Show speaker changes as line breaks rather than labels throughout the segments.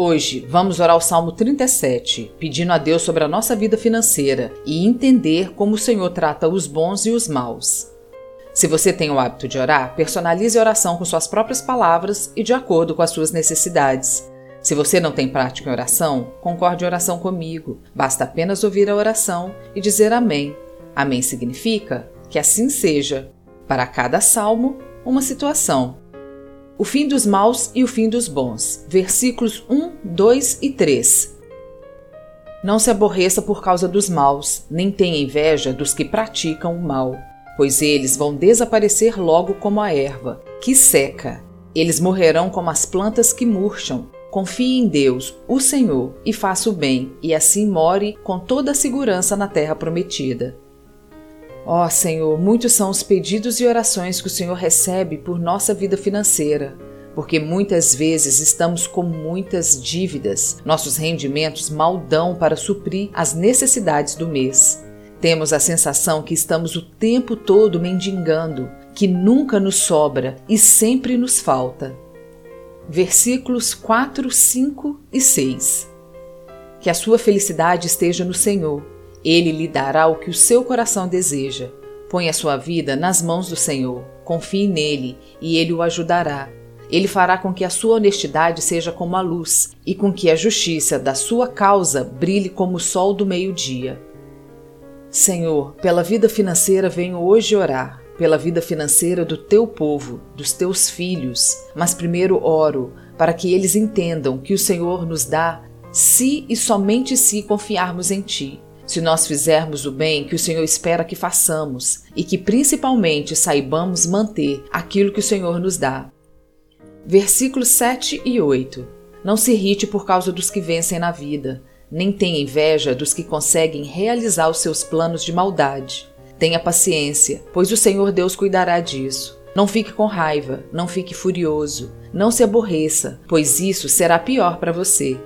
Hoje vamos orar o Salmo 37, pedindo a Deus sobre a nossa vida financeira e entender como o Senhor trata os bons e os maus. Se você tem o hábito de orar, personalize a oração com suas próprias palavras e de acordo com as suas necessidades. Se você não tem prática em oração, concorde em oração comigo. Basta apenas ouvir a oração e dizer Amém. Amém significa que assim seja. Para cada salmo, uma situação o fim dos maus e o fim dos bons. Versículos 1, 2 e 3. Não se aborreça por causa dos maus, nem tenha inveja dos que praticam o mal, pois eles vão desaparecer logo como a erva, que seca. Eles morrerão como as plantas que murcham. Confie em Deus, o Senhor, e faça o bem, e assim more com toda a segurança na terra prometida. Ó oh, Senhor, muitos são os pedidos e orações que o Senhor recebe por nossa vida financeira, porque muitas vezes estamos com muitas dívidas, nossos rendimentos mal dão para suprir as necessidades do mês. Temos a sensação que estamos o tempo todo mendigando, que nunca nos sobra e sempre nos falta. Versículos 4, 5 e 6 Que a sua felicidade esteja no Senhor ele lhe dará o que o seu coração deseja. Põe a sua vida nas mãos do Senhor, confie nele e ele o ajudará. Ele fará com que a sua honestidade seja como a luz e com que a justiça da sua causa brilhe como o sol do meio-dia. Senhor, pela vida financeira venho hoje orar, pela vida financeira do teu povo, dos teus filhos, mas primeiro oro para que eles entendam que o Senhor nos dá se e somente se confiarmos em ti se nós fizermos o bem que o Senhor espera que façamos e que principalmente saibamos manter aquilo que o Senhor nos dá. Versículos 7 e 8. Não se irrite por causa dos que vencem na vida, nem tenha inveja dos que conseguem realizar os seus planos de maldade. Tenha paciência, pois o Senhor Deus cuidará disso. Não fique com raiva, não fique furioso, não se aborreça, pois isso será pior para você.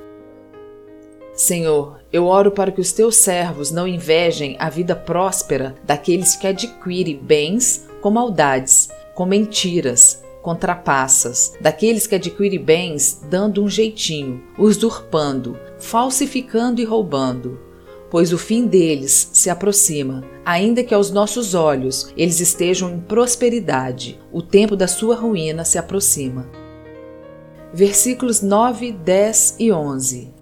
Senhor, eu oro para que os teus servos não invejem a vida próspera daqueles que adquirem bens com maldades, com mentiras, com trapaças, daqueles que adquirem bens dando um jeitinho, usurpando, falsificando e roubando. Pois o fim deles se aproxima, ainda que aos nossos olhos eles estejam em prosperidade, o tempo da sua ruína se aproxima. Versículos 9, 10 e 11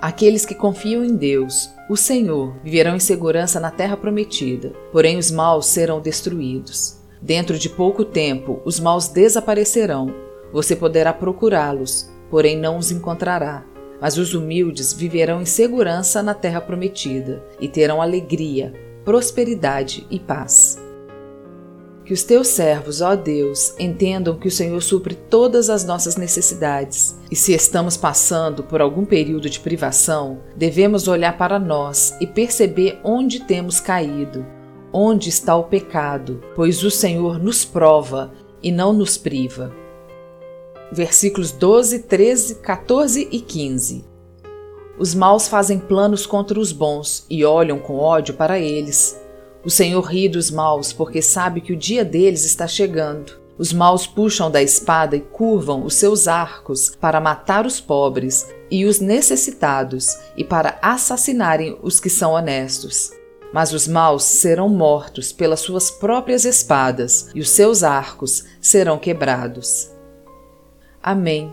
Aqueles que confiam em Deus, o Senhor, viverão em segurança na terra prometida, porém os maus serão destruídos. Dentro de pouco tempo, os maus desaparecerão. Você poderá procurá-los, porém não os encontrará. Mas os humildes viverão em segurança na terra prometida e terão alegria, prosperidade e paz. Que os teus servos, ó Deus, entendam que o Senhor supre todas as nossas necessidades. E se estamos passando por algum período de privação, devemos olhar para nós e perceber onde temos caído, onde está o pecado, pois o Senhor nos prova e não nos priva. Versículos 12, 13, 14 e 15. Os maus fazem planos contra os bons e olham com ódio para eles. O Senhor ri dos maus, porque sabe que o dia deles está chegando. Os maus puxam da espada e curvam os seus arcos para matar os pobres e os necessitados e para assassinarem os que são honestos. Mas os maus serão mortos pelas suas próprias espadas e os seus arcos serão quebrados. Amém.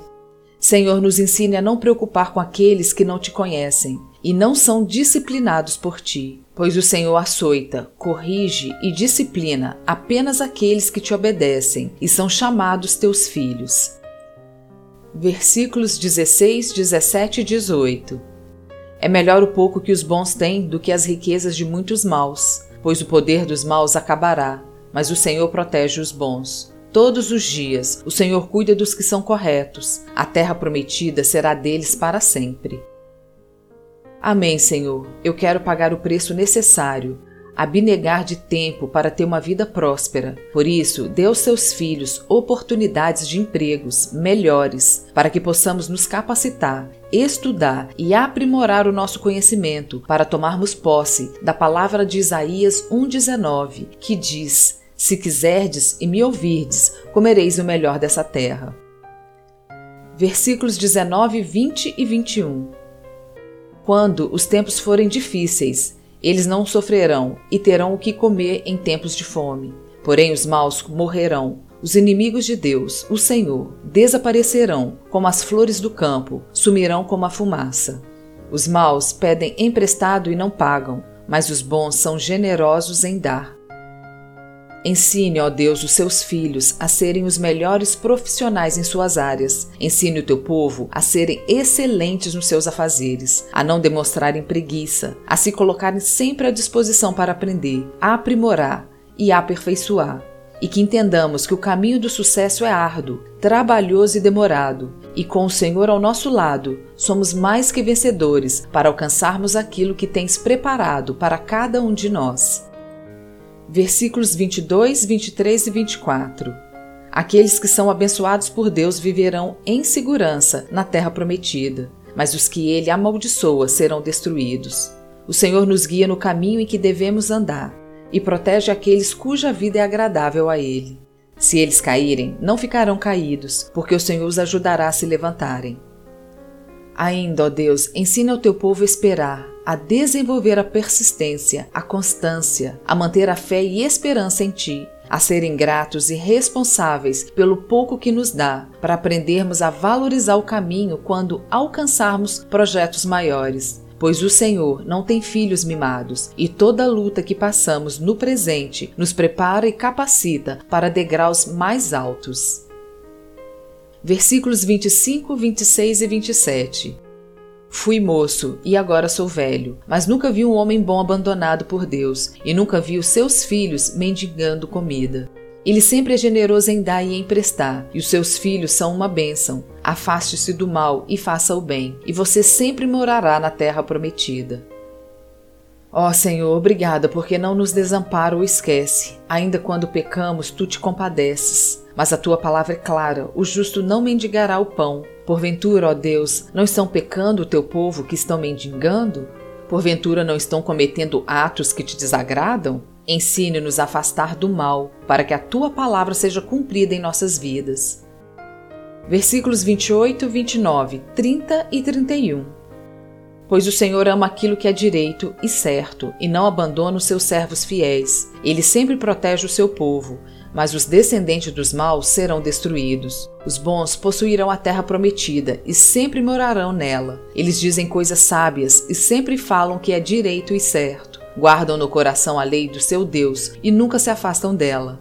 Senhor, nos ensine a não preocupar com aqueles que não te conhecem e não são disciplinados por ti pois o Senhor açoita, corrige e disciplina apenas aqueles que te obedecem e são chamados teus filhos. Versículos 16, 17 e 18 É melhor o pouco que os bons têm do que as riquezas de muitos maus, pois o poder dos maus acabará, mas o Senhor protege os bons. Todos os dias o Senhor cuida dos que são corretos, a terra prometida será deles para sempre. Amém, Senhor. Eu quero pagar o preço necessário. abnegar de tempo para ter uma vida próspera. Por isso, dê aos seus filhos oportunidades de empregos melhores, para que possamos nos capacitar, estudar e aprimorar o nosso conhecimento para tomarmos posse da palavra de Isaías 1,19, que diz: Se quiserdes e me ouvirdes, comereis o melhor dessa terra. Versículos 19, 20 e 21. Quando os tempos forem difíceis, eles não sofrerão e terão o que comer em tempos de fome. Porém, os maus morrerão. Os inimigos de Deus, o Senhor, desaparecerão como as flores do campo, sumirão como a fumaça. Os maus pedem emprestado e não pagam, mas os bons são generosos em dar. Ensine, ó Deus, os seus filhos a serem os melhores profissionais em suas áreas. Ensine o teu povo a serem excelentes nos seus afazeres, a não demonstrarem preguiça, a se colocarem sempre à disposição para aprender, a aprimorar e aperfeiçoar. E que entendamos que o caminho do sucesso é árduo, trabalhoso e demorado, e com o Senhor ao nosso lado, somos mais que vencedores para alcançarmos aquilo que tens preparado para cada um de nós versículos 22, 23 e 24. Aqueles que são abençoados por Deus viverão em segurança na terra prometida, mas os que ele amaldiçoa serão destruídos. O Senhor nos guia no caminho em que devemos andar e protege aqueles cuja vida é agradável a ele. Se eles caírem, não ficarão caídos, porque o Senhor os ajudará a se levantarem. Ainda, ó Deus, ensina o teu povo a esperar, a desenvolver a persistência, a constância, a manter a fé e esperança em Ti, a serem gratos e responsáveis pelo pouco que nos dá, para aprendermos a valorizar o caminho quando alcançarmos projetos maiores. Pois o Senhor não tem filhos mimados, e toda luta que passamos no presente nos prepara e capacita para degraus mais altos versículos 25, 26 e 27. Fui moço e agora sou velho, mas nunca vi um homem bom abandonado por Deus, e nunca vi os seus filhos mendigando comida. Ele sempre é generoso em dar e emprestar, e os seus filhos são uma bênção. Afaste-se do mal e faça o bem, e você sempre morará na terra prometida. Ó oh, Senhor, obrigada porque não nos desampara ou esquece. Ainda quando pecamos, tu te compadeces. Mas a tua palavra é clara: o justo não mendigará o pão. Porventura, ó Deus, não estão pecando o teu povo que estão mendigando? Porventura não estão cometendo atos que te desagradam? Ensine-nos a afastar do mal, para que a tua palavra seja cumprida em nossas vidas. Versículos 28, 29, 30 e 31. Pois o Senhor ama aquilo que é direito e certo, e não abandona os seus servos fiéis. Ele sempre protege o seu povo, mas os descendentes dos maus serão destruídos. Os bons possuirão a terra prometida e sempre morarão nela. Eles dizem coisas sábias e sempre falam que é direito e certo. Guardam no coração a lei do seu Deus e nunca se afastam dela.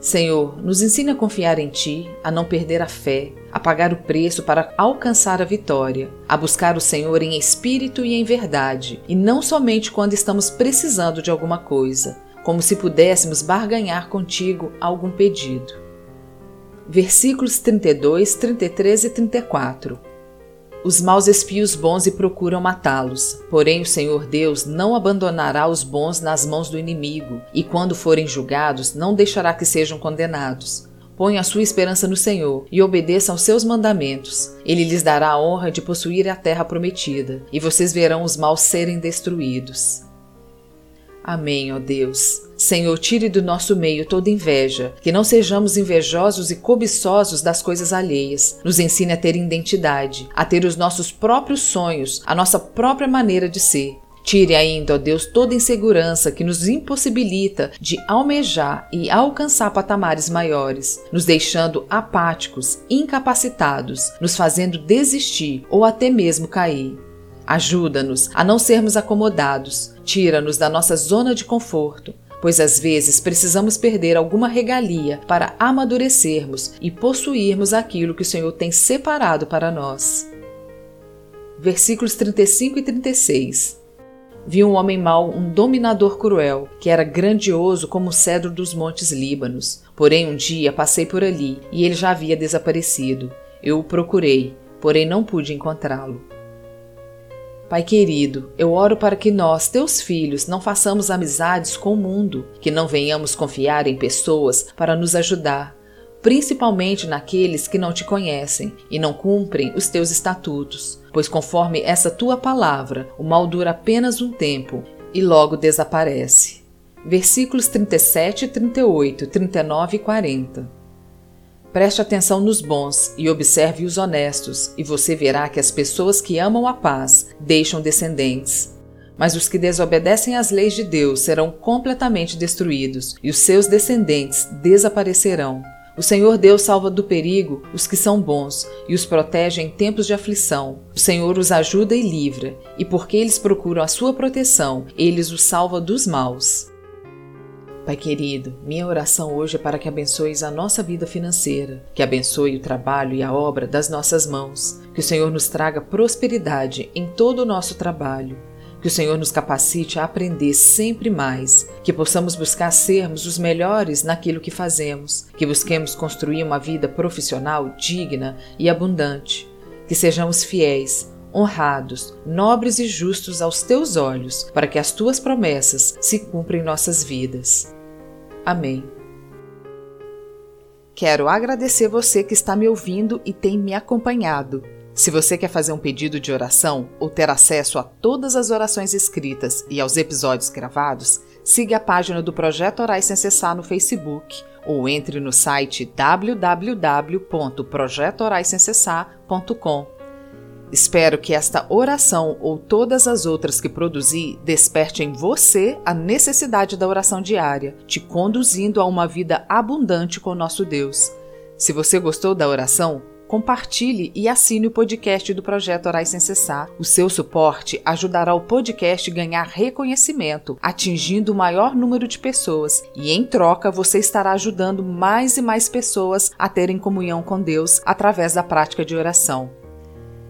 Senhor, nos ensina a confiar em Ti, a não perder a fé, a pagar o preço para alcançar a vitória, a buscar o Senhor em espírito e em verdade, e não somente quando estamos precisando de alguma coisa, como se pudéssemos barganhar contigo algum pedido. Versículos 32, 33 e 34 os maus espiam os bons e procuram matá-los. Porém, o Senhor Deus não abandonará os bons nas mãos do inimigo, e quando forem julgados, não deixará que sejam condenados. Ponham a sua esperança no Senhor e obedeçam aos seus mandamentos. Ele lhes dará a honra de possuir a terra prometida, e vocês verão os maus serem destruídos. Amém, ó Deus. Senhor, tire do nosso meio toda inveja, que não sejamos invejosos e cobiçosos das coisas alheias. Nos ensine a ter identidade, a ter os nossos próprios sonhos, a nossa própria maneira de ser. Tire ainda, ó Deus, toda insegurança que nos impossibilita de almejar e alcançar patamares maiores, nos deixando apáticos, incapacitados, nos fazendo desistir ou até mesmo cair. Ajuda-nos a não sermos acomodados, tira-nos da nossa zona de conforto, pois às vezes precisamos perder alguma regalia para amadurecermos e possuirmos aquilo que o Senhor tem separado para nós. Versículos 35 e 36 Vi um homem mau, um dominador cruel, que era grandioso como o cedro dos montes Líbanos. Porém, um dia passei por ali e ele já havia desaparecido. Eu o procurei, porém não pude encontrá-lo. Pai querido, eu oro para que nós, teus filhos, não façamos amizades com o mundo, que não venhamos confiar em pessoas para nos ajudar, principalmente naqueles que não te conhecem e não cumprem os teus estatutos, pois conforme essa tua palavra, o mal dura apenas um tempo e logo desaparece. Versículos 37, 38, 39 e 40. Preste atenção nos bons e observe os honestos, e você verá que as pessoas que amam a paz deixam descendentes. Mas os que desobedecem às leis de Deus serão completamente destruídos, e os seus descendentes desaparecerão. O Senhor Deus salva do perigo os que são bons e os protege em tempos de aflição. O Senhor os ajuda e livra, e porque eles procuram a sua proteção, eles os salva dos maus. Pai querido, minha oração hoje é para que abençoes a nossa vida financeira, que abençoe o trabalho e a obra das nossas mãos, que o Senhor nos traga prosperidade em todo o nosso trabalho, que o Senhor nos capacite a aprender sempre mais, que possamos buscar sermos os melhores naquilo que fazemos, que busquemos construir uma vida profissional digna e abundante, que sejamos fiéis, honrados, nobres e justos aos teus olhos, para que as tuas promessas se cumpram em nossas vidas. Amém. Quero agradecer você que está me ouvindo e tem me acompanhado. Se você quer fazer um pedido de oração ou ter acesso a todas as orações escritas e aos episódios gravados, siga a página do Projeto Orais Sem Cessar no Facebook ou entre no site www.projetoraissemcessar.com Espero que esta oração ou todas as outras que produzi desperte em você a necessidade da oração diária, te conduzindo a uma vida abundante com nosso Deus. Se você gostou da oração, compartilhe e assine o podcast do Projeto Orais Sem Cessar. O seu suporte ajudará o podcast a ganhar reconhecimento, atingindo o maior número de pessoas, e em troca você estará ajudando mais e mais pessoas a terem comunhão com Deus através da prática de oração.